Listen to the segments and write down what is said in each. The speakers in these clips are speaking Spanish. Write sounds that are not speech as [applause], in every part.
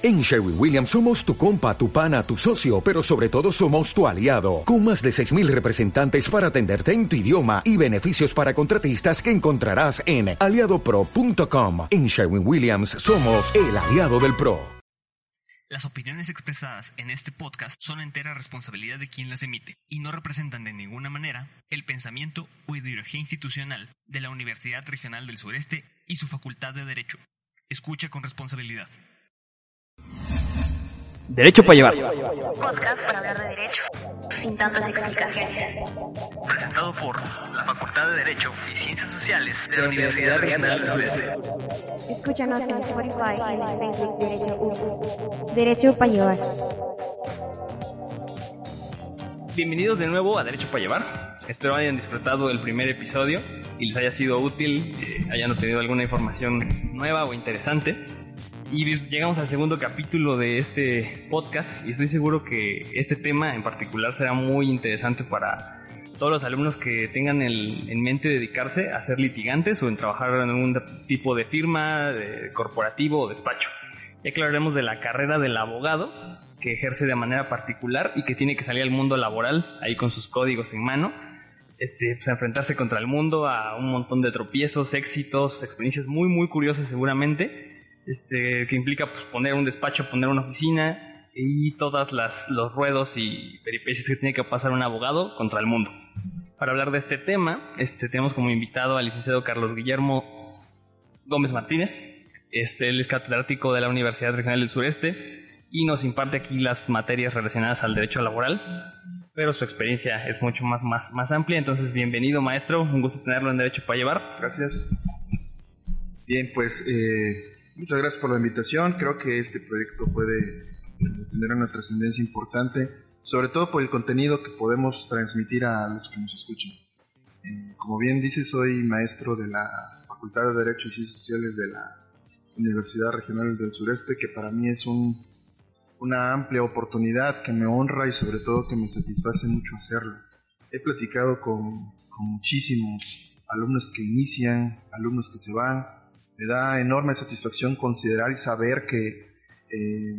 En Sherwin Williams somos tu compa, tu pana, tu socio, pero sobre todo somos tu aliado, con más de 6.000 representantes para atenderte en tu idioma y beneficios para contratistas que encontrarás en aliadopro.com. En Sherwin Williams somos el aliado del PRO. Las opiniones expresadas en este podcast son entera responsabilidad de quien las emite y no representan de ninguna manera el pensamiento o ideología institucional de la Universidad Regional del Sureste y su Facultad de Derecho. Escucha con responsabilidad. Derecho para llevar. Podcast para hablar de derecho, sin tantas explicaciones. Presentado por la Facultad de Derecho y Ciencias Sociales de la Universidad Regional del Sureste. Escúchanos en Spotify y en el Facebook Derecho U. Derecho para llevar. Bienvenidos de nuevo a Derecho para llevar. Espero hayan disfrutado el primer episodio y les haya sido útil, eh, hayan obtenido alguna información nueva o interesante. Y llegamos al segundo capítulo de este podcast y estoy seguro que este tema en particular será muy interesante para todos los alumnos que tengan el, en mente dedicarse a ser litigantes o en trabajar en algún tipo de firma, de corporativo o despacho. Ya hablaremos de la carrera del abogado que ejerce de manera particular y que tiene que salir al mundo laboral ahí con sus códigos en mano. Este, pues, enfrentarse contra el mundo, a un montón de tropiezos, éxitos, experiencias muy muy curiosas seguramente este, que implica pues, poner un despacho, poner una oficina y todas las los ruedos y peripecias que tiene que pasar un abogado contra el mundo. Para hablar de este tema, este, tenemos como invitado al licenciado Carlos Guillermo Gómez Martínez. Es, él es catedrático de la Universidad Regional del Sureste y nos imparte aquí las materias relacionadas al derecho laboral, pero su experiencia es mucho más, más, más amplia. Entonces, bienvenido maestro, un gusto tenerlo en Derecho para Llevar. Gracias. Bien, pues eh, Muchas gracias por la invitación. Creo que este proyecto puede tener una trascendencia importante, sobre todo por el contenido que podemos transmitir a los que nos escuchan. Eh, como bien dice, soy maestro de la Facultad de Derecho y Ciencias Sociales de la Universidad Regional del Sureste, que para mí es un, una amplia oportunidad que me honra y sobre todo que me satisface mucho hacerlo. He platicado con, con muchísimos alumnos que inician, alumnos que se van, me da enorme satisfacción considerar y saber que eh,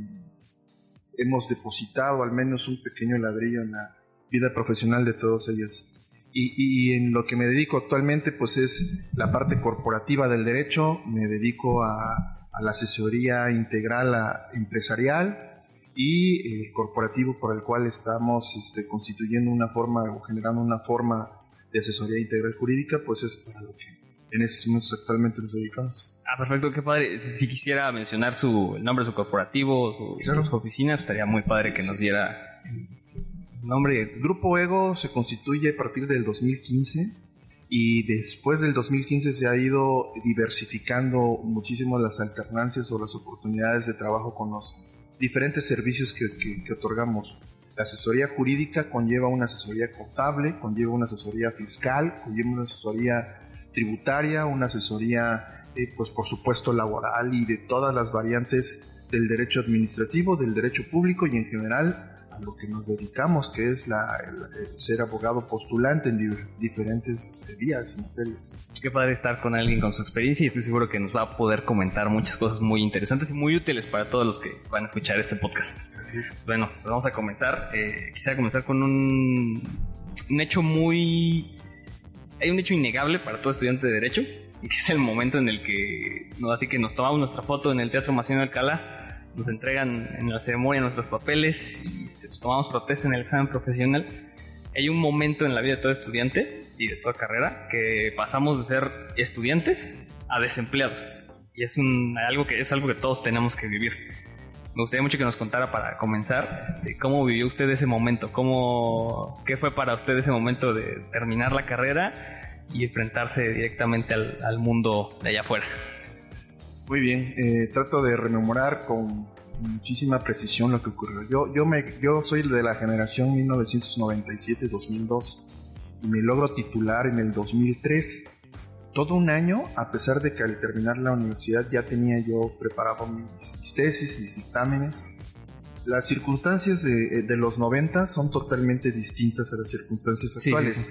hemos depositado al menos un pequeño ladrillo en la vida profesional de todos ellos. Y, en lo que me dedico actualmente pues es la parte corporativa del derecho, me dedico a, la asesoría integral empresarial y el corporativo por el cual estamos este, constituyendo una forma o generando una forma de asesoría integral jurídica, pues es para lo que en estos momentos actualmente nos dedicamos. Ah, perfecto, qué padre. Si quisiera mencionar su, el nombre de su corporativo, su, su oficina, estaría muy padre que nos diera el nombre. El Grupo Ego se constituye a partir del 2015 y después del 2015 se ha ido diversificando muchísimo las alternancias o las oportunidades de trabajo con los diferentes servicios que, que otorgamos. La asesoría jurídica conlleva una asesoría contable, conlleva una asesoría fiscal, conlleva una asesoría tributaria, una asesoría eh, pues por supuesto laboral y de todas las variantes del derecho administrativo, del derecho público y en general a lo que nos dedicamos, que es la, el, ser abogado postulante en diferentes este, vías y materias. Qué padre estar con alguien con su experiencia y estoy seguro que nos va a poder comentar muchas cosas muy interesantes y muy útiles para todos los que van a escuchar este podcast. Bueno, pues vamos a comenzar. Eh, quisiera comenzar con un, un hecho muy... Hay un hecho innegable para todo estudiante de derecho y que es el momento en el que, no, así que nos tomamos nuestra foto en el Teatro Mación Alcalá, nos entregan en la ceremonia nuestros papeles y tomamos protesta en el examen profesional. Hay un momento en la vida de todo estudiante y de toda carrera que pasamos de ser estudiantes a desempleados. Y es un, algo que es algo que todos tenemos que vivir. Me gustaría mucho que nos contara para comenzar este, cómo vivió usted ese momento, cómo, qué fue para usted ese momento de terminar la carrera y enfrentarse directamente al, mundo de allá afuera. Muy bien, eh, trato de rememorar con muchísima precisión lo que ocurrió. Yo, yo, me, yo soy de la generación 1997-2002 y me logro titular en el 2003. Todo un año, a pesar de que al terminar la universidad ya tenía yo preparado mis, tesis, mis dictámenes. Las circunstancias de, de, los 90 son totalmente distintas a las circunstancias actuales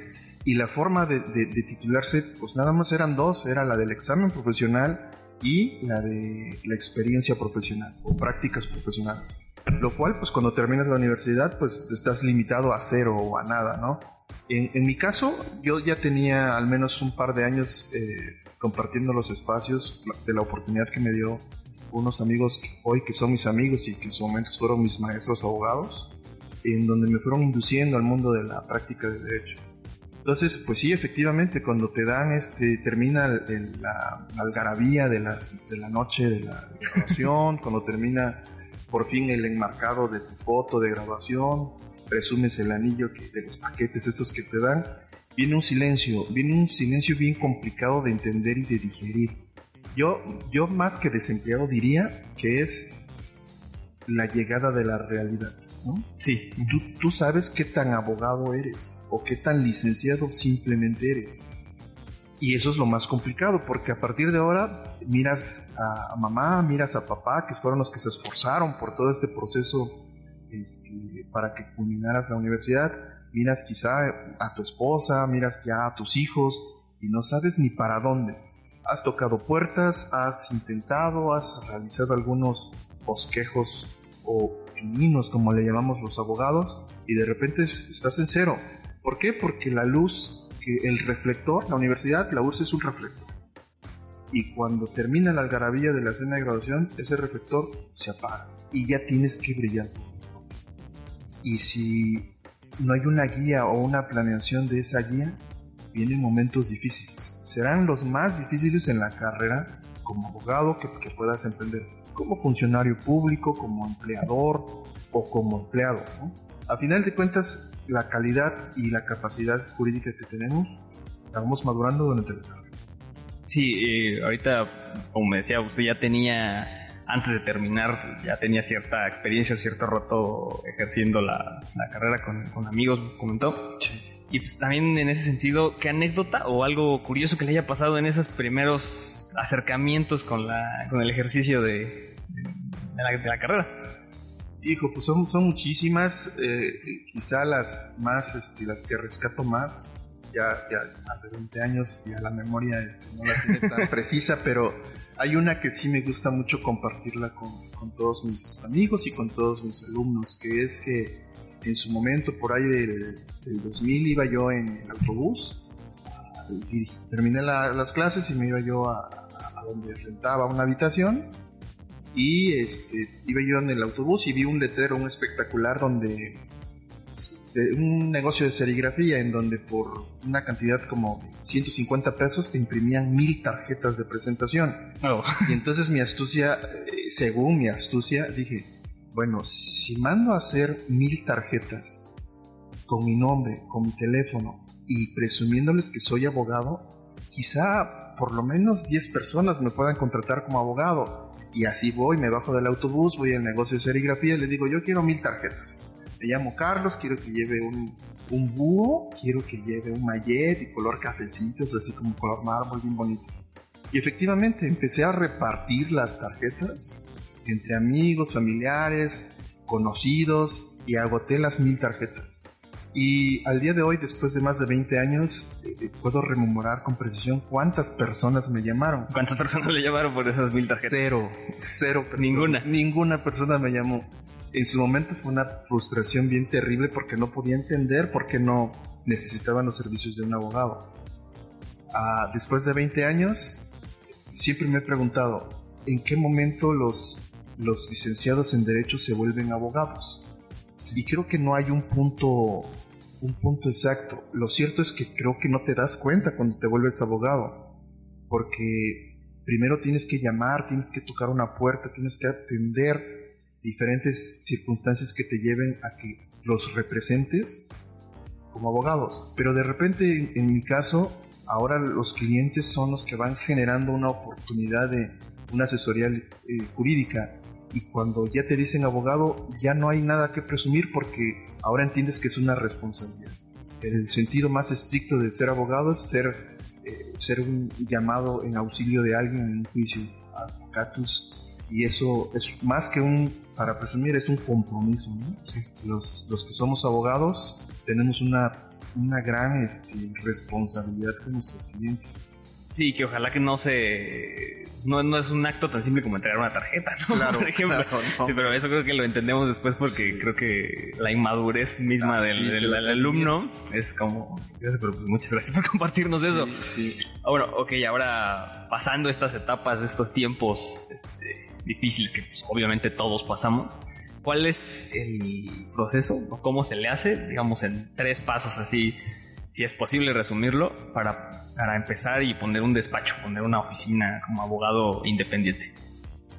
y la forma de, titularse, pues nada más eran dos, era la del examen profesional y la de la experiencia profesional o prácticas profesionales. Lo cual, pues cuando terminas la universidad, pues estás limitado a cero o a nada, ¿no? En, en mi caso, yo ya tenía al menos un par de años eh, compartiendo los espacios de la oportunidad que me dio unos amigos hoy que son mis amigos y que en su momento fueron mis maestros abogados, en donde me fueron induciendo al mundo de la práctica de derecho. Entonces, pues sí, efectivamente, cuando te dan, este, termina la, algarabía de la, de la noche de la grabación, [laughs] cuando termina por fin el enmarcado de tu foto de grabación, presumes el anillo que, de los paquetes estos que te dan, viene un silencio, viene un silencio bien complicado de entender y de digerir. Yo, yo más que desempleado diría que es la llegada de la realidad. Sí. Tú, tú sabes qué tan abogado eres o qué tan licenciado simplemente eres. Y eso es lo más complicado, porque a partir de ahora miras a mamá, miras a papá, que fueron los que se esforzaron por todo este proceso este, para que culminaras la universidad, miras quizá a tu esposa, miras ya a tus hijos y no sabes ni para dónde. Has tocado puertas, has intentado, has realizado algunos bosquejos o pininos, como le llamamos los abogados, y de repente estás en cero. ¿Por qué? Porque la luz, el reflector, la universidad, la URSS es un reflector. Y cuando termina la algarabía de la cena de graduación, ese reflector se apaga y ya tienes que brillar. Y si no hay una guía o una planeación de esa guía, vienen momentos difíciles. Serán los más difíciles en la carrera como abogado que, que puedas emprender, como funcionario público, como empleador o como empleado. A final de cuentas, la calidad y la capacidad jurídica que tenemos la vamos madurando durante la carrera. Sí, eh, ahorita, como me decía, usted ya tenía antes de terminar ya tenía cierta experiencia, cierto rato ejerciendo la, carrera con, amigos, comentó. Y pues también en ese sentido, ¿qué anécdota o algo curioso que le haya pasado en esos primeros acercamientos con, la, con el ejercicio de, de, la, carrera? Hijo, pues son, son muchísimas, eh, quizá las más, este, las que rescato más, ya, ya hace 20 años ya la memoria este, no la tiene tan [laughs] precisa, pero hay una que sí me gusta mucho compartirla con, con, todos mis amigos y con todos mis alumnos, que es que en su momento, por ahí del, 2000, iba yo en el autobús y terminé las clases y me iba yo a, a, donde rentaba una habitación y este, iba yo en el autobús y vi un letrero, un espectacular donde un negocio de serigrafía en donde por una cantidad como 150 pesos te imprimían mil tarjetas de presentación. Oh. Y entonces mi astucia, eh, según mi astucia, dije, bueno, si mando a hacer mil tarjetas con mi nombre, con mi teléfono y presumiéndoles que soy abogado, quizá por lo menos 10 personas me puedan contratar como abogado. Y así voy, me bajo del autobús, voy al negocio de serigrafía y le digo, yo quiero mil tarjetas me llamo Carlos, quiero que lleve un, un búho, quiero que lleve un mallet y color cafecitos, así como color mármol, bien bonito. Y efectivamente empecé a repartir las tarjetas entre amigos, familiares, conocidos y agoté las mil tarjetas. Y al día de hoy, después de más de 20 años, eh, puedo rememorar con precisión cuántas personas me llamaron. ¿Cuántas personas le llamaron por esas mil tarjetas? Cero, cero. Ninguna. Ninguna persona me llamó en su momento fue una frustración bien terrible porque no podía entender por qué no necesitaban los servicios de un abogado. Ah, después de 20 años, siempre me he preguntado, ¿en qué momento los, los licenciados en Derecho se vuelven abogados? Y creo que no hay un punto, un punto exacto. Lo cierto es que creo que no te das cuenta cuando te vuelves abogado, porque primero tienes que llamar, tienes que tocar una puerta, tienes que atender diferentes circunstancias que te lleven a que los representes como abogados. Pero de repente, en mi caso, ahora los clientes son los que van generando una oportunidad de una asesoría eh, jurídica. Y cuando ya te dicen abogado, ya no hay nada que presumir porque ahora entiendes que es una responsabilidad. El sentido más estricto de ser abogado es ser, eh, ser un llamado en auxilio de alguien en un juicio, advocatus y eso es más que un, para presumir, es un compromiso. ¿no? Los, los que somos abogados tenemos una, una gran este, responsabilidad con nuestros clientes. Sí, que ojalá que no se... No, no es un acto tan simple como entregar una tarjeta, ¿no? Claro, [laughs] Por ejemplo. claro, no. Sí, pero eso creo que lo entendemos después porque Sí. creo que la inmadurez misma Ah, del, sí, del- sí, del lo alumno es como... Pero pues muchas gracias por compartirnos eso. Sí, sí. Ah, Bueno, ok, ahora pasando estas etapas estos tiempos este, difíciles que pues, obviamente todos pasamos, ¿cuál es el proceso o cómo se le hace, digamos, en tres pasos así, si es posible resumirlo, para, para empezar y poner un despacho, poner una oficina como abogado independiente?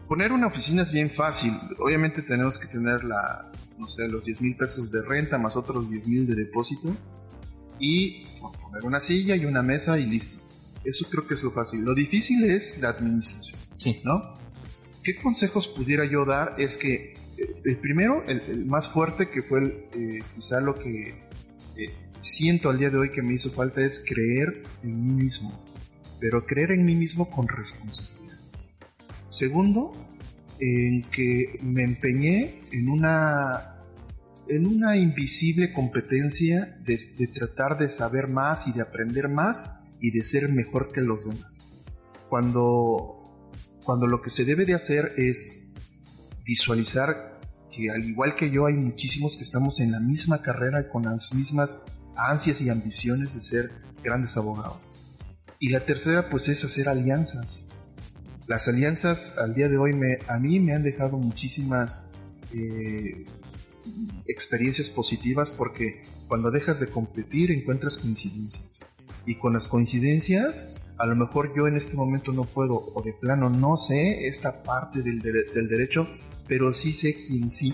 Poner una oficina es bien fácil. Obviamente tenemos que tener la, no sé, los 10 mil pesos de renta más otros 10 mil de depósito. Y bueno, poner una silla y una mesa y listo. Eso creo que es lo fácil. Lo difícil es la administración, Sí. ¿no? ¿Qué consejos pudiera yo dar? Es que eh, el primero, el, más fuerte, que fue el, eh, quizá lo que eh, siento al día de hoy que me hizo falta, es creer en mí mismo. Pero creer en mí mismo con responsabilidad. Segundo, en que me empeñé en una en una invisible competencia de, de tratar de saber más y de aprender más y de ser mejor que los demás. Cuando, cuando lo que se debe de hacer es visualizar que al igual que yo hay muchísimos que estamos en la misma carrera y con las mismas ansias y ambiciones de ser grandes abogados. Y la tercera pues es hacer alianzas. Las alianzas al día de hoy me, a mí me han dejado muchísimas eh, experiencias positivas porque cuando dejas de competir encuentras coincidencias. Y con las coincidencias, a lo mejor yo en este momento no puedo, o de plano no sé esta parte del, dere- del derecho, pero sí sé quién sí.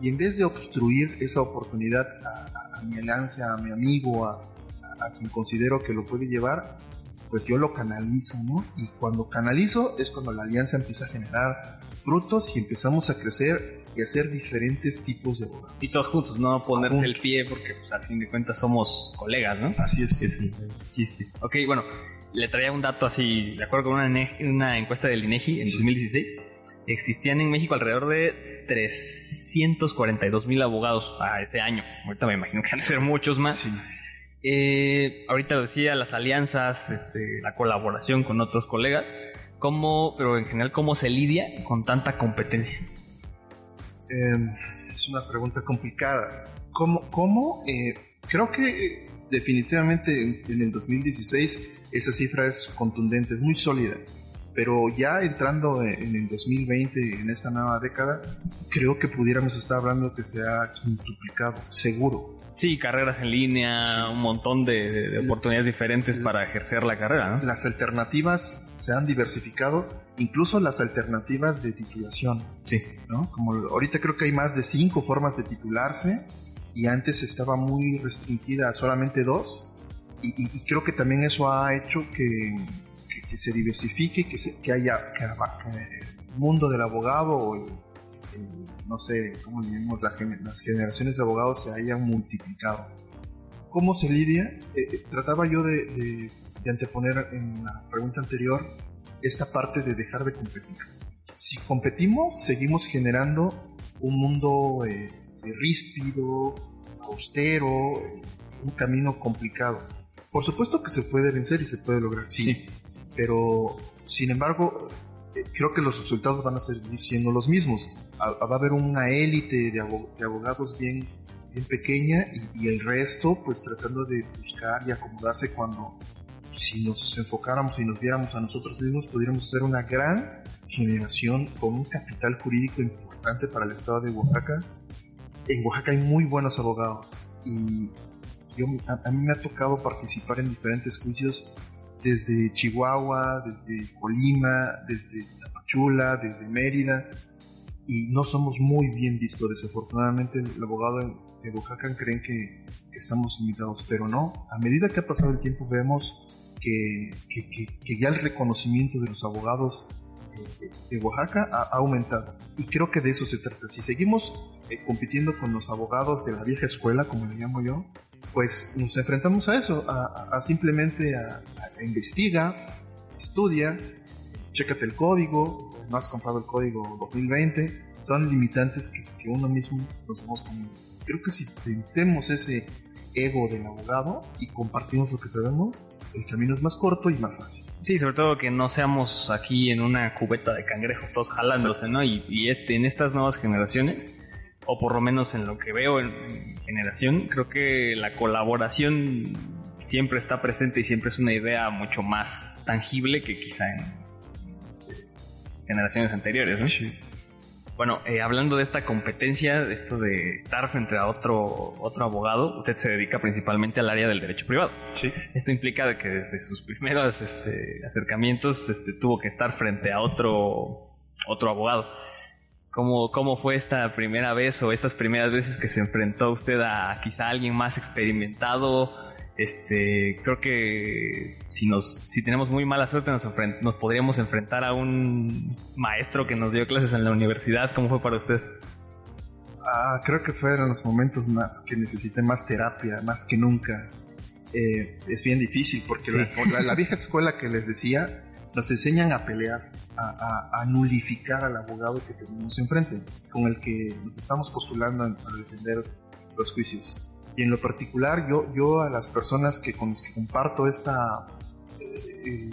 Y en vez de obstruir esa oportunidad a, a- a mi alianza, a mi amigo, a, a- a quien considero que lo puede llevar, pues yo lo canalizo, ¿no? Y cuando canalizo es cuando la alianza empieza a generar frutos y empezamos a crecer y a hacer diferentes tipos de abogados. Y todos juntos, no ponerse Juntos. el pie porque pues, al fin de cuentas somos colegas, ¿no? Así es. es el chiste. Ok, bueno, le traía un dato así, de acuerdo con una, encuesta del INEGI en 2016, existían en México alrededor de 342 mil abogados a ese año. Ahorita me imagino que han de ser muchos más. Sí. Eh, ahorita lo decía, las alianzas, este, la colaboración con otros colegas, cómo, pero en general, cómo se lidia con tanta competencia. Eh, es una pregunta complicada. ¿Cómo? cómo? Eh, creo que definitivamente en, en el 2016 esa cifra es contundente, es muy sólida. Pero ya entrando en, el 2020, en esta nueva década, creo que pudiéramos estar hablando que se ha quintuplicado, seguro. Sí, carreras en línea, un montón de, de- de oportunidades diferentes para ejercer la carrera, ¿no? Las alternativas se han diversificado, incluso las alternativas de titulación. Sí. ¿no? Como ahorita creo que hay más de cinco formas de titularse y antes estaba muy restringida a solamente dos y, y- y creo que también eso ha hecho que, que- que se diversifique, que, se- que haya el mundo del abogado o el- el- no sé cómo llamamos la las generaciones de abogados se hayan multiplicado. ¿Cómo se lidia? Eh, eh, trataba yo de, de- de anteponer en la pregunta anterior esta parte de dejar de competir si competimos, seguimos generando un mundo este, ríspido, austero, un camino complicado. Por supuesto que se puede vencer y se puede lograr, sí. Pero, sin embargo, eh, creo que los resultados van a seguir siendo los mismos. Va a haber una élite de abogados bien, bien pequeña y, y el resto, pues tratando de buscar y acomodarse cuando, si nos enfocáramos y nos viéramos a nosotros mismos, pudiéramos ser una gran generación con un capital jurídico importante para el estado de Oaxaca. En Oaxaca hay muy buenos abogados y yo, a, a mí me ha tocado participar en diferentes juicios desde Chihuahua, desde Colima, desde Tapachula, desde Mérida y no somos muy bien vistos. Desafortunadamente el abogado de, Oaxaca creen que, que estamos limitados, pero no. A medida que ha pasado el tiempo vemos que- que ya el reconocimiento de los abogados de Oaxaca ha, ha aumentado. Y creo que de eso se trata. Si seguimos eh, compitiendo con los abogados de la vieja escuela, como le llamo yo, pues nos enfrentamos a eso, a, a- a simplemente a, a investiga, estudia, chécate el código, no has comprado el código 2020, son limitantes que, que uno mismo nos vamos poniendo. Creo que si vencemos ese ego del abogado y compartimos lo que sabemos, el camino es más corto y más fácil. Sí, sobre todo que no seamos aquí en una cubeta de cangrejos todos jalándose, ¿no? Y, y este, en estas nuevas generaciones, o por lo menos en lo que veo en, en generación, creo que la colaboración siempre está presente y siempre es una idea mucho más tangible que quizá en generaciones anteriores, ¿no? Bueno, eh, hablando de esta competencia, de esto de estar frente a otro, otro abogado, usted se dedica principalmente al área del derecho privado. Sí. Esto implica que desde sus primeros este, acercamientos este, tuvo que estar frente a otro, otro abogado. ¿Cómo, ¿Cómo fue esta primera vez o estas primeras veces que se enfrentó usted a quizá alguien más experimentado? Este, creo que si nos, si tenemos muy mala suerte nos, nos podríamos enfrentar a un maestro que nos dio clases en la universidad. ¿Cómo fue para usted? Ah, creo que fueron los momentos más que necesité más terapia, más que nunca. Eh, es bien difícil porque Sí. la, vieja escuela que les decía nos enseñan a pelear, a, a- a nulificar al abogado que tenemos enfrente, con el que nos estamos postulando a defender los juicios. Y en lo particular, yo, yo a las personas que con las que comparto esta eh,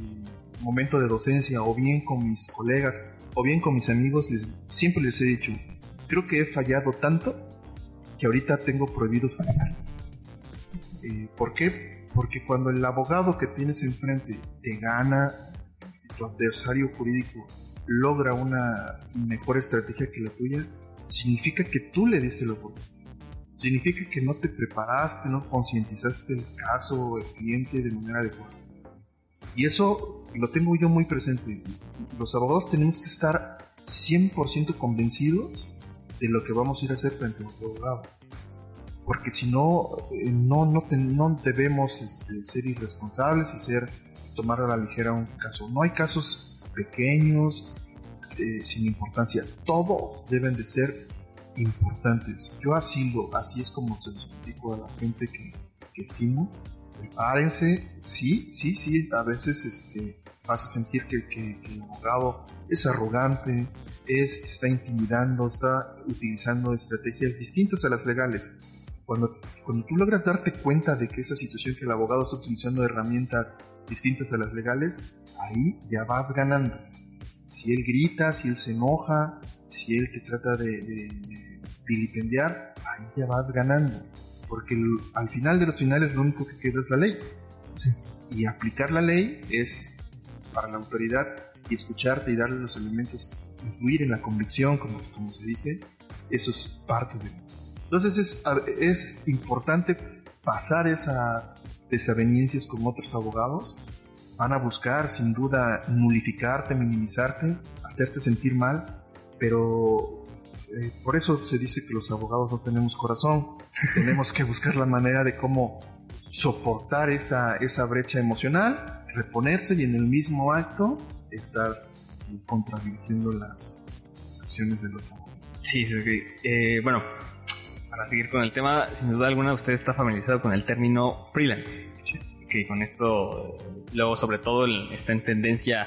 momento de docencia, o bien con mis colegas, o bien con mis amigos, les, siempre les he dicho, creo que he fallado tanto que ahorita tengo prohibido fallar. Eh, ¿Por qué? Porque cuando el abogado que tienes enfrente te gana, tu adversario jurídico logra una mejor estrategia que la tuya, significa que tú le diste la oportunidad. Significa que no te preparaste, no concientizaste el caso el cliente de manera adecuada. Y eso lo tengo yo muy presente. Los abogados tenemos que estar 100% convencidos de lo que vamos a ir a hacer frente a abogado. Porque si no, eh, no, no, te- no debemos este, ser irresponsables y ser tomar a la ligera un caso. No hay casos pequeños, eh, sin importancia. Todos deben de ser importantes. Yo así lo, así es como se los explico a la gente que, que estimo. Prepárense, sí, sí, sí, a veces este, vas a sentir que, que- que el abogado es arrogante, es, está intimidando, está utilizando estrategias distintas a las legales. Cuando, cuando tú logras darte cuenta de que esa situación que el abogado está utilizando herramientas distintas a las legales, ahí ya vas ganando. Si él grita, si él se enoja, si él te trata de, de- de vilipendiar, ahí ya vas ganando. Porque el- al final de los finales lo único que queda es la ley. Y aplicar la ley es para la autoridad y escucharte y darle los elementos, influir en la convicción, como, como se dice, eso es parte de Entonces es, es importante pasar esas desavenencias con otros abogados. Van a buscar sin duda nulificarte, minimizarte, hacerte sentir mal, pero eh, por eso se dice que los abogados no tenemos corazón. tenemos que buscar la manera de cómo soportar esa, esa brecha emocional, reponerse y en el mismo acto estar contradiciendo las, las acciones del otro. Sí, sí, sí. Eh, bueno, para seguir con el tema, sin duda alguna usted está familiarizado con el término freelance. Que con esto, luego sobre todo está en tendencia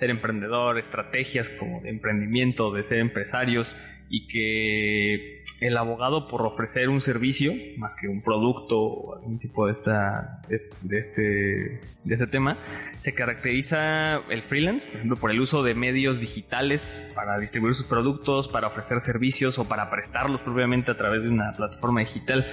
ser emprendedor, estrategias como de emprendimiento, de ser empresarios y que el abogado por ofrecer un servicio más que un producto o algún tipo de esta de, este de este tema se caracteriza el freelance por ejemplo por el uso de medios digitales para distribuir sus productos para ofrecer servicios o para prestarlos propiamente a través de una plataforma digital.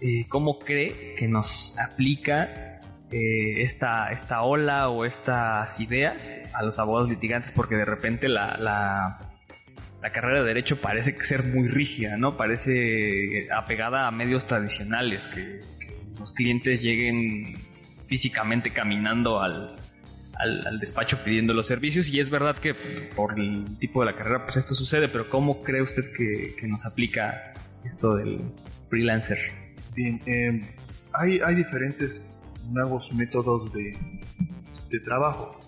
Eh, cómo cree que nos aplica eh, esta, esta ola o estas ideas a los abogados litigantes porque de repente la, la, la carrera de derecho parece ser muy rígida, ¿no? Parece apegada a medios tradicionales, que, los clientes lleguen físicamente caminando al, al, al despacho pidiendo los servicios y es verdad que por el tipo de la carrera pues esto sucede, pero ¿cómo cree usted que, que nos aplica esto del freelancer? Bien, eh, hay, hay diferentes nuevos métodos de, de trabajo.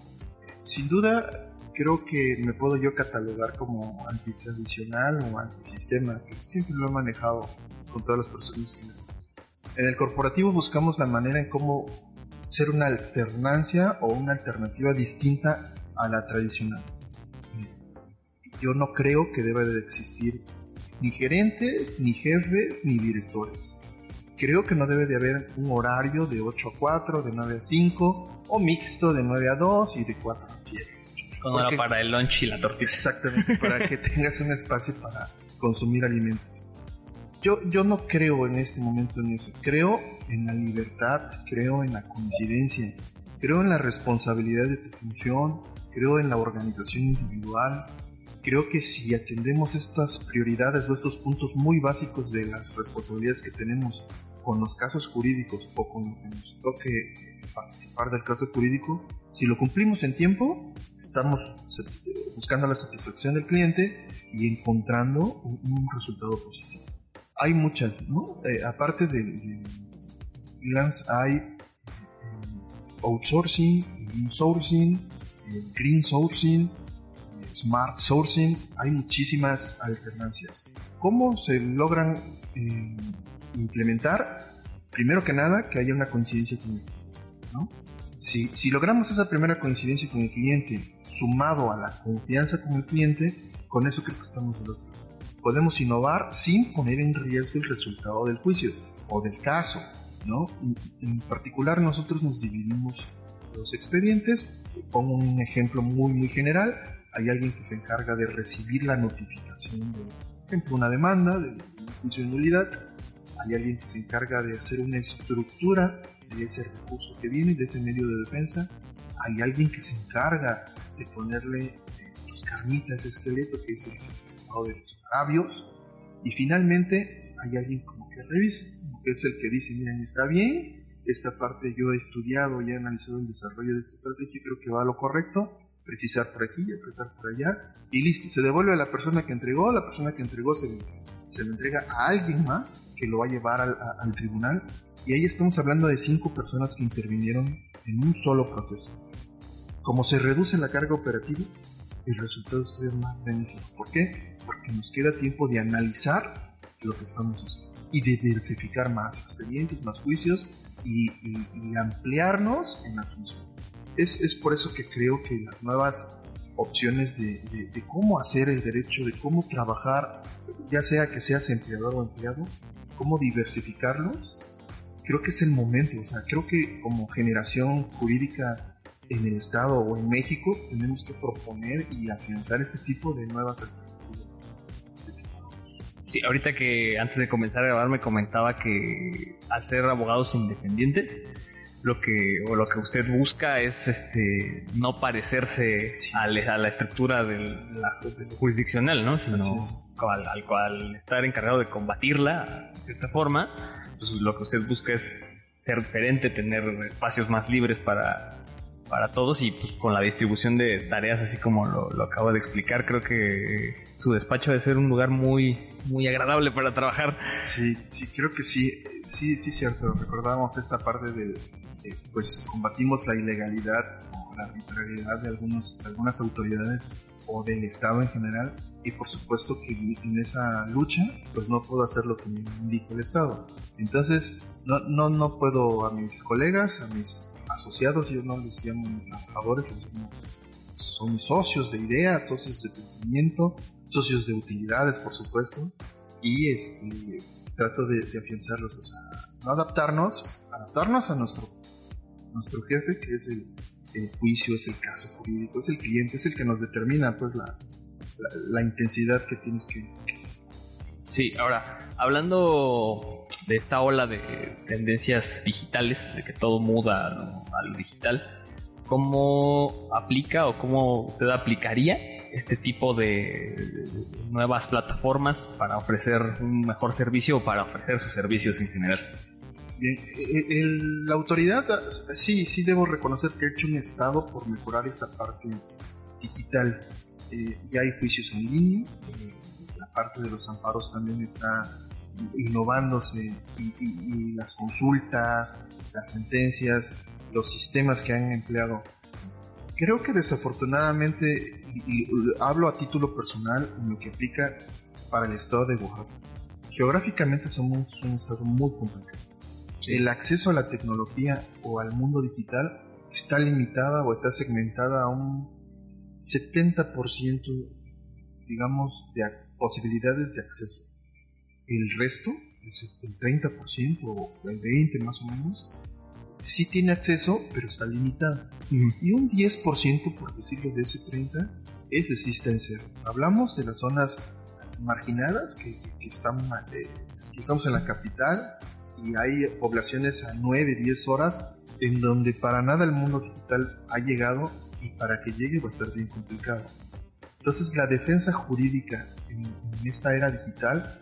Sin duda, creo que me puedo yo catalogar como antitradicional o antisistema, que siempre lo he manejado con todas las personas que me. En el corporativo buscamos la manera en cómo ser una alternancia o una alternativa distinta a la tradicional. Yo no creo que deba de existir ni gerentes, ni jefes, ni directores creo que no debe de haber un horario de 8 a 4, de 9 a 5 o mixto de 9 a 2 y de 4 a 7. Con hora para el lunch y la tortilla. Exactamente, para que [laughs] tengas un espacio para consumir alimentos. Yo, yo no creo en este momento en eso. Creo en la libertad, creo en la coincidencia, creo en la responsabilidad de tu función, creo en la organización individual. Creo que si atendemos estas prioridades o estos puntos muy básicos de las responsabilidades que tenemos con los casos jurídicos o con lo que nos toque participar del caso jurídico, si lo cumplimos en tiempo, estamos buscando la satisfacción del cliente y encontrando un, resultado positivo. Hay muchas, ¿no? Eh, aparte de, freelance hay eh, outsourcing, insourcing, eh, green sourcing, smart sourcing, hay muchísimas alternancias. ¿Cómo se logran implementar, primero que nada, que haya una coincidencia con el cliente. Si, logramos esa primera coincidencia con el cliente, sumado a la confianza con el cliente, con eso creo que estamos del otro Podemos innovar sin poner en riesgo el resultado del juicio o del caso. En particular nosotros nos dividimos los expedientes. Pongo un ejemplo muy muy general. Hay alguien que se encarga de recibir la notificación de, por ejemplo, una demanda de, de juicio de nulidad hay alguien que se encarga de hacer una estructura de ese recurso que viene, de ese medio de defensa, hay alguien que se encarga de ponerle eh, los carnitas, ese esqueleto que es el de los agravios, y finalmente hay alguien como que revisa, como que es el que dice, miren, está bien, esta parte yo he estudiado y he analizado el desarrollo de esta estrategia creo que va a lo correcto, precisar por aquí, apretar por allá, y listo, se devuelve a la persona que entregó, la persona que entregó se se lo entrega a alguien más que lo va a llevar al, tribunal y ahí estamos hablando de cinco personas que intervinieron en un solo proceso. Como se reduce la carga operativa, el resultado es más benéfico. ¿Por qué? Porque nos queda tiempo de analizar lo que estamos haciendo y de diversificar más expedientes, más juicios y, ampliarnos en las. Es, es por eso que creo que las nuevas opciones de, cómo hacer el derecho, de cómo trabajar, ya sea que seas empleador o empleado, cómo diversificarlos, creo que es el momento. O sea, creo que como generación jurídica en el Estado o en México tenemos que proponer y afianzar este tipo de nuevas alternativas. Sí, ahorita que antes de comenzar a grabar me comentaba que al ser abogados independientes, lo que o lo que usted busca es este no parecerse a, la estructura del, jurisdiccional, ¿no? Sino al, cual estar encargado de combatirla de cierta forma, pues lo que usted busca es ser diferente, tener espacios más libres para, para todos y pues, con la distribución de tareas así como lo, lo, acabo de explicar, creo que su despacho debe ser un lugar muy, muy agradable para trabajar. Sí, sí, creo que sí, sí, sí, cierto. Recordábamos esta parte de, pues combatimos la ilegalidad o la arbitrariedad de, algunos, algunas autoridades o del Estado en general y por supuesto que en esa lucha pues no puedo hacer lo que me indica el Estado. Entonces no, no, no puedo a mis colegas, a mis asociados, yo no les llamo trabajadores, son socios de ideas, socios de pensamiento, socios de utilidades por supuesto y este, trato de, de afianzarlos, o sea, no adaptarnos, adaptarnos a nuestro nuestro jefe, que es el, juicio, es el caso jurídico, es el cliente, es el que nos determina pues las, la, intensidad que tienes que... Sí, ahora, hablando de esta ola de tendencias digitales, de que todo muda a lo digital, ¿cómo aplica o cómo usted aplicaría este tipo de nuevas plataformas para ofrecer un mejor servicio o para ofrecer sus servicios en general? Bien, eh, la autoridad, sí, sí debo reconocer que ha hecho un estado por mejorar esta parte digital. Eh, ya hay juicios en línea, eh, la parte de los amparos también está innovándose y, las consultas, las sentencias, los sistemas que han empleado. Creo que desafortunadamente, y, hablo a título personal en lo que aplica para el estado de Oaxaca, geográficamente somos un estado muy complicado el acceso a la tecnología o al mundo digital está limitada o está segmentada a un 70%, digamos, de posibilidades de acceso. El resto, el 30% o el 20% más o menos, sí tiene acceso, pero está limitado. Y un 10%, por decirlo de ese 30%, es de. Hablamos de las zonas marginadas que, que están, eh, que estamos en la capital y hay poblaciones a 9, 10 horas en donde para nada el mundo digital ha llegado y para que llegue va a estar bien complicado. Entonces la defensa jurídica en, esta era digital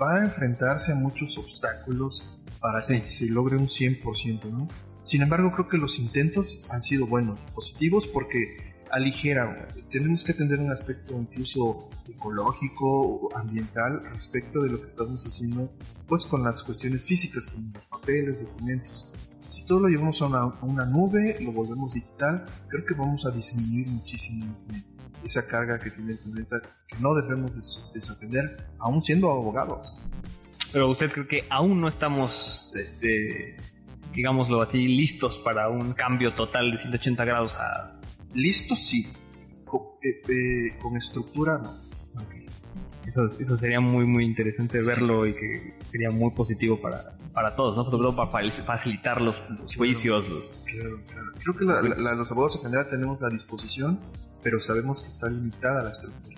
va a enfrentarse a muchos obstáculos para que se logre un 100%, ¿no? Sin embargo, creo que los intentos han sido buenos, positivos, porque aligera, tenemos que atender un aspecto incluso ecológico, ambiental, respecto de lo que estamos haciendo, pues con las cuestiones físicas, como los papeles, documentos. Si todo lo llevamos a una, nube, lo volvemos digital, creo que vamos a disminuir muchísimo esa carga que tiene el planeta, que no debemos desatender, aún siendo abogados. Pero usted cree que aún no estamos, este, digámoslo así, listos para un cambio total de 180 grados a... Listos sí, con, eh, eh, con estructura no. Eso, eso, sería muy muy interesante verlo y que sería muy positivo para, para todos, ¿no? Sobre todo para facilitar los, juicios. Los... Claro, claro. Creo que los abogados en general tenemos la disposición, pero sabemos que está limitada la estructura.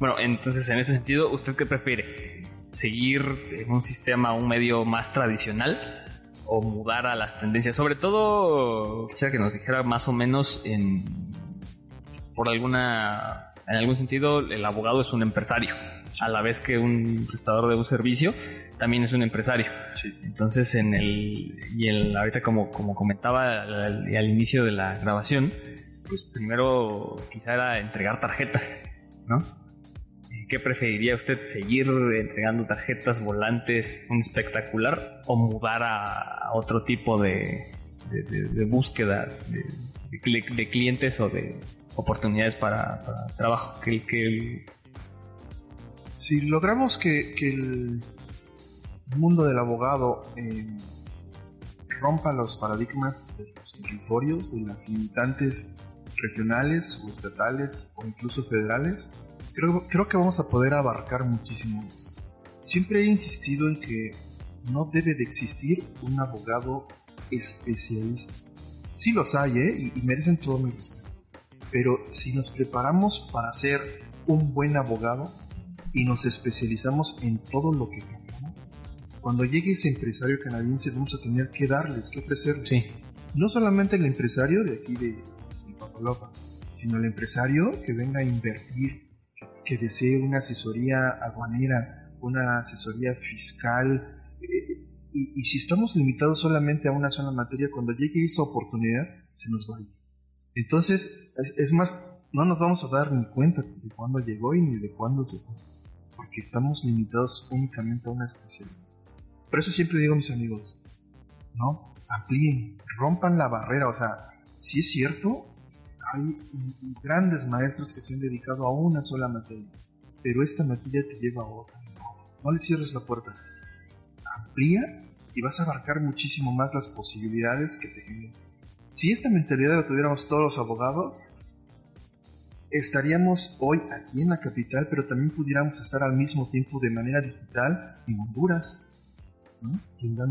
Bueno, entonces en ese sentido, ¿usted qué prefiere? ¿Seguir en un sistema, un medio más tradicional? O mudar a las tendencias. Sobre todo, quisiera que nos dijera más o menos en por alguna en algún sentido el abogado es un empresario, a la vez que un prestador de un servicio también es un empresario. Entonces en el y el ahorita como como comentaba al, al inicio de la grabación, pues primero quizá era entregar tarjetas, ¿no? ¿Qué preferiría usted? ¿Seguir entregando tarjetas, volantes, un espectacular o mudar a otro tipo de, búsqueda de, clientes o de oportunidades para, trabajo? Que, Si logramos que, el mundo del abogado eh, rompa los paradigmas de los territorios, de las limitantes regionales o estatales o incluso federales, creo, creo que vamos a poder abarcar muchísimo más. Siempre he insistido en que no debe de existir un abogado especialista. Sí los hay, ¿eh? Y, merecen todo mi respeto. Pero si nos preparamos para ser un buen abogado y nos especializamos en todo lo que queremos, cuando llegue ese empresario canadiense vamos a tener que darles, que ofrecerles. Sí. No solamente el empresario de aquí de, de Papalopa, sino el empresario que venga a invertir que desee una asesoría aduanera, una asesoría fiscal, eh, y, si estamos limitados solamente a una sola materia, cuando llegue esa oportunidad, se nos va a ir. Entonces, es más, no nos vamos a dar ni cuenta de cuándo llegó y ni de cuándo se fue, porque estamos limitados únicamente a una especialidad. Por eso siempre digo a mis amigos, ¿no? Amplíen, rompan la barrera, o sea, si es cierto, hay grandes maestros que se han dedicado a una sola materia, pero esta materia te lleva a otra. No, le cierres la puerta. Amplía y vas a abarcar muchísimo más las posibilidades que te generan. Si esta mentalidad la tuviéramos todos los abogados, estaríamos hoy aquí en la capital, pero también pudiéramos estar al mismo tiempo de manera digital en Honduras, ¿no?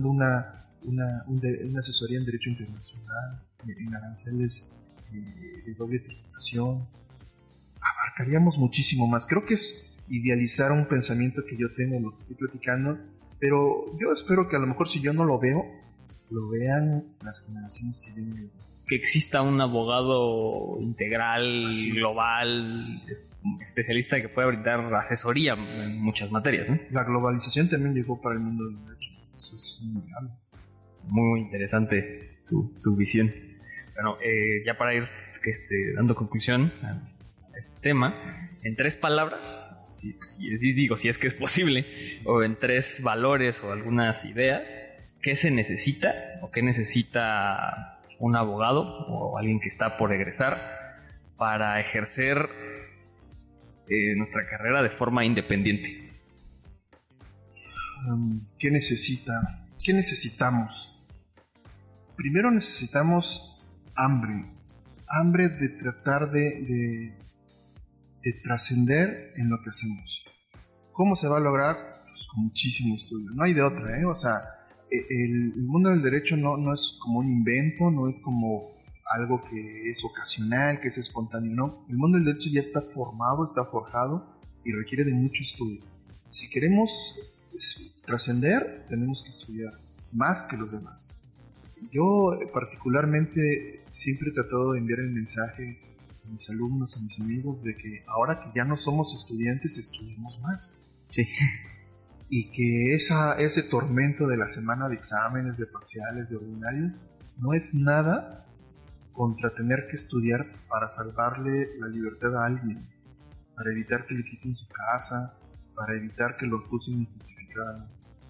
una, una, una asesoría en derecho internacional, en aranceles de doble tributación, abarcaríamos muchísimo más. Creo que es idealizar un pensamiento que yo tengo, lo que estoy platicando, pero yo espero que a lo mejor si yo no lo veo, lo vean las generaciones que vienen. Que exista un abogado integral, global, especialista que pueda brindar asesoría en muchas materias. La globalización también llegó para el mundo del derecho. Eso es muy, muy interesante su, su visión. Bueno, eh, ya para ir este, dando conclusión a este tema, en tres palabras, si, digo, si es que es posible, o en tres valores o algunas ideas, ¿qué se necesita o qué necesita un abogado o alguien que está por egresar para ejercer eh, nuestra carrera de forma independiente? Um, ¿Qué necesita? ¿Qué necesitamos? Primero necesitamos hambre, hambre de tratar de, de, trascender en lo que hacemos. ¿Cómo se va a lograr? Pues con muchísimo estudio. No hay de otra, ¿eh? O sea, e- el, el mundo del derecho no, no es como un invento, no es como algo que es ocasional, que es espontáneo, no. El mundo del derecho ya está formado, está forjado y requiere de mucho estudio. Si queremos pues, trascender, tenemos que estudiar más que los demás. Yo eh, particularmente siempre he tratado de enviar el mensaje a mis alumnos, a mis amigos, de que ahora que ya no somos estudiantes, estudiemos más. Sí. [laughs] Y que esa, ese tormento de la semana de exámenes, de parciales, de ordinarios, no es nada contra tener que estudiar para salvarle la libertad a alguien, para evitar que le quiten su casa, para evitar que lo acusen injustificado.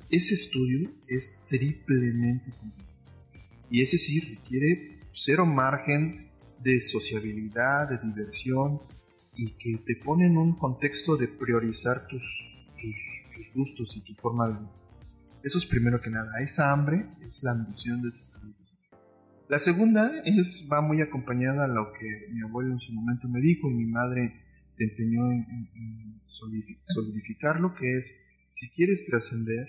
Ese estudio es triplemente complicado. Y ese sí requiere cero margen de sociabilidad, de diversión, y que te pone en un contexto de priorizar tus, tus, tus gustos y tu forma de vida. Eso es primero que nada. Esa hambre es la ambición de tus amigos. La segunda es, va muy acompañada a lo que mi abuelo en su momento me dijo y mi madre se empeñó en, en- en solidifi- solidificarlo, que es, si quieres trascender,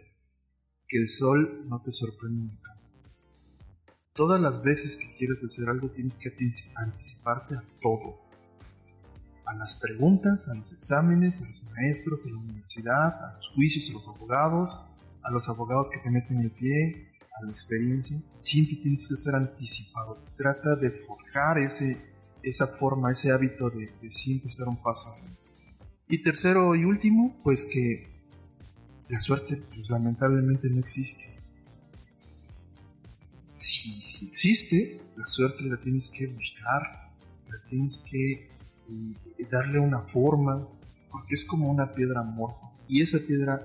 que el sol no te sorprenda campo. Todas las veces que quieres hacer algo tienes que antici- anticiparte a todo. A las preguntas, a los exámenes, a los maestros, a la universidad, a los juicios, a los abogados, a los abogados que te meten el pie, a la experiencia. Siempre tienes que ser anticipado. Trata de forjar ese, esa forma, ese hábito de, de siempre estar un paso adelante. Y tercero y último, pues que la suerte pues, lamentablemente no existe. Si, existe, la suerte la tienes que buscar, la tienes que eh, darle una forma, porque es como una piedra amorfa. Y esa piedra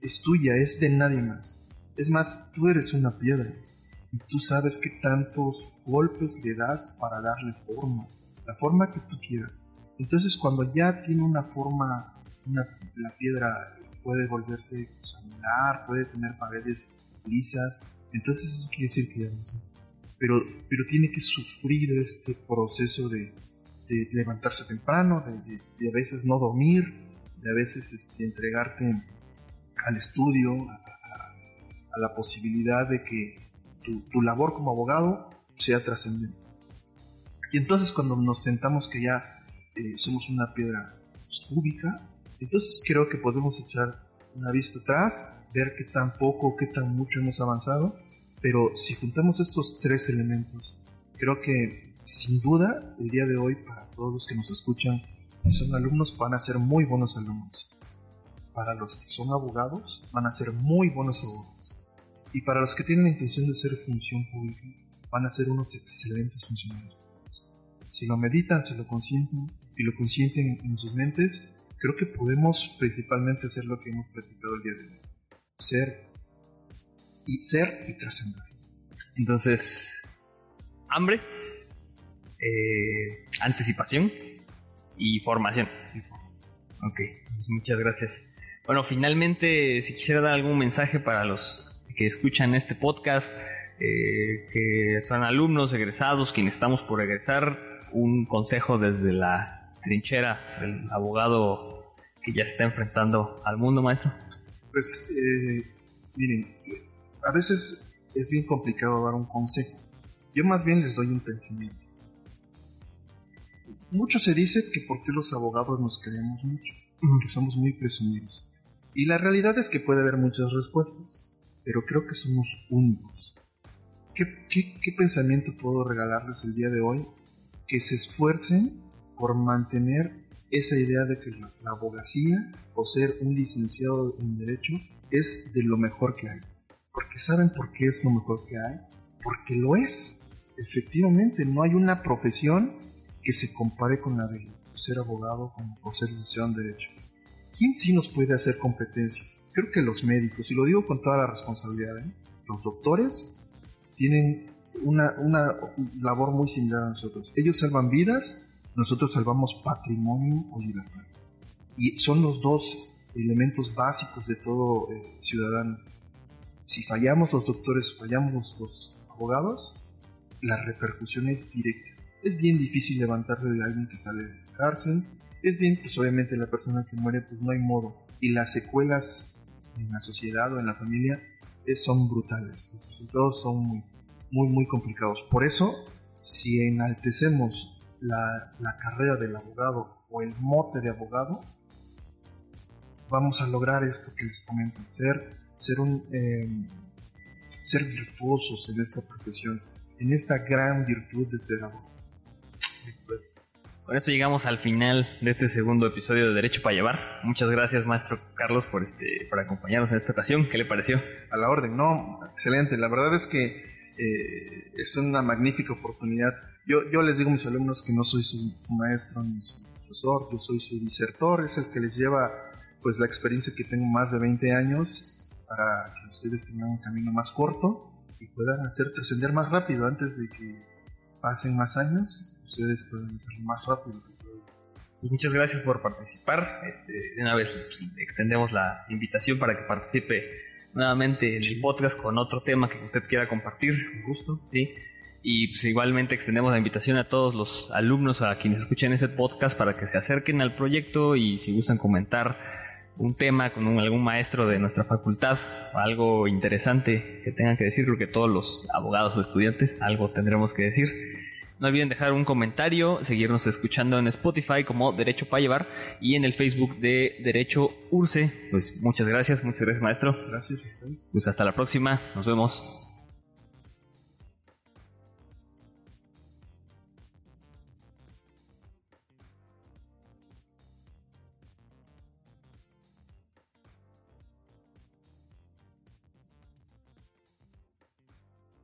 es tuya, es de nadie más. Es más, tú eres una piedra y tú sabes qué tantos golpes le das para darle forma, la forma que tú quieras. Entonces cuando ya tiene una forma, una- la piedra puede volverse pues, puede tener paredes lisas, entonces eso quiere decir que ya no. Pero, pero tiene que sufrir este proceso de, levantarse temprano, de, a veces no dormir, de a veces este, entregarte al estudio, a, la posibilidad de que tu, tu labor como abogado sea trascendente. Y entonces cuando nos sentamos que ya eh, somos una piedra cúbica, entonces creo que podemos echar una vista atrás, ver qué tan poco, qué tan mucho hemos avanzado, pero si juntamos estos tres elementos, creo que sin duda el día de hoy para todos los que nos escuchan, y son alumnos, van a ser muy buenos alumnos. Para los que son abogados, van a ser muy buenos abogados. Y para los que tienen la intención de ser función pública, van a ser unos excelentes funcionarios. Si lo meditan, si lo consienten y lo consienten en sus mentes, creo que podemos principalmente hacer lo que hemos platicado el día de hoy. Ser y ser y trascender. Entonces, hambre, eh, anticipación y formación. Ok, pues muchas gracias. Bueno, finalmente, si quisiera dar algún mensaje para los que escuchan este podcast, eh, que son alumnos, egresados, quienes estamos por egresar, un consejo desde la trinchera del abogado que ya está enfrentando al mundo, maestro. Pues, eh, miren, a veces es bien complicado dar un consejo. Yo más bien les doy un pensamiento. Mucho se dice que por qué los abogados nos creemos mucho, que somos muy presumidos. Y la realidad es que puede haber muchas respuestas, pero creo que somos únicos. ¿Qué, qué, qué pensamiento puedo regalarles el día de hoy? Que se esfuercen por mantener esa idea de que la, abogacía o ser un licenciado en Derecho es de lo mejor que hay. Porque saben por qué es lo mejor que hay. Porque lo es. Efectivamente, no hay una profesión que se compare con la de ser abogado o ser licenciado en Derecho. ¿Quién sí nos puede hacer competencia? Creo que los médicos, y lo digo con toda la responsabilidad, ¿eh? los doctores tienen una, una labor muy similar a nosotros. Ellos salvan vidas, nosotros salvamos patrimonio o libertad. Y son los dos elementos básicos de todo eh, ciudadano. Si fallamos los doctores, fallamos los, abogados, la repercusión es directa. Es bien difícil levantarse de alguien que sale de la cárcel. Es bien, pues obviamente la persona que muere, pues no hay modo. Y las secuelas en la sociedad o en la familia eh, son brutales. Los resultados son muy, muy, muy complicados. Por eso, si enaltecemos la, la carrera del abogado o el mote de abogado, vamos a lograr esto que les comento, ser, ser, un, eh, ser virtuosos en esta profesión, en esta gran virtud de ser abogado. Pues, con esto llegamos al final de este segundo episodio de Derecho para Llevar. Muchas gracias, maestro Carlos, por este, por acompañarnos en esta ocasión. ¿Qué le pareció? A la orden, no, excelente. La verdad es que eh, es una magnífica oportunidad. Yo, yo les digo a mis alumnos que no soy su, maestro ni su profesor, yo soy su disertor, es el que les lleva pues la experiencia que tengo más de 20 años para que ustedes tengan un camino más corto y puedan hacer trascender más rápido antes de que pasen más años, ustedes pueden hacerlo más rápido. Pues muchas gracias por participar. Este, de una vez extendemos la invitación para que participe nuevamente en el podcast con otro tema que usted quiera compartir. Con gusto. Sí. Y pues igualmente extendemos la invitación a todos los alumnos, a quienes escuchen este podcast, para que se acerquen al proyecto y si gustan comentar un tema con algún maestro de nuestra facultad, algo interesante que tengan que decir, creo que todos los abogados o estudiantes algo tendremos que decir. No olviden dejar un comentario, seguirnos escuchando en Spotify como Derecho para Llevar y en el Facebook de Derecho Urce. Pues muchas gracias, muchas gracias maestro. Gracias. Pues hasta la próxima, nos vemos.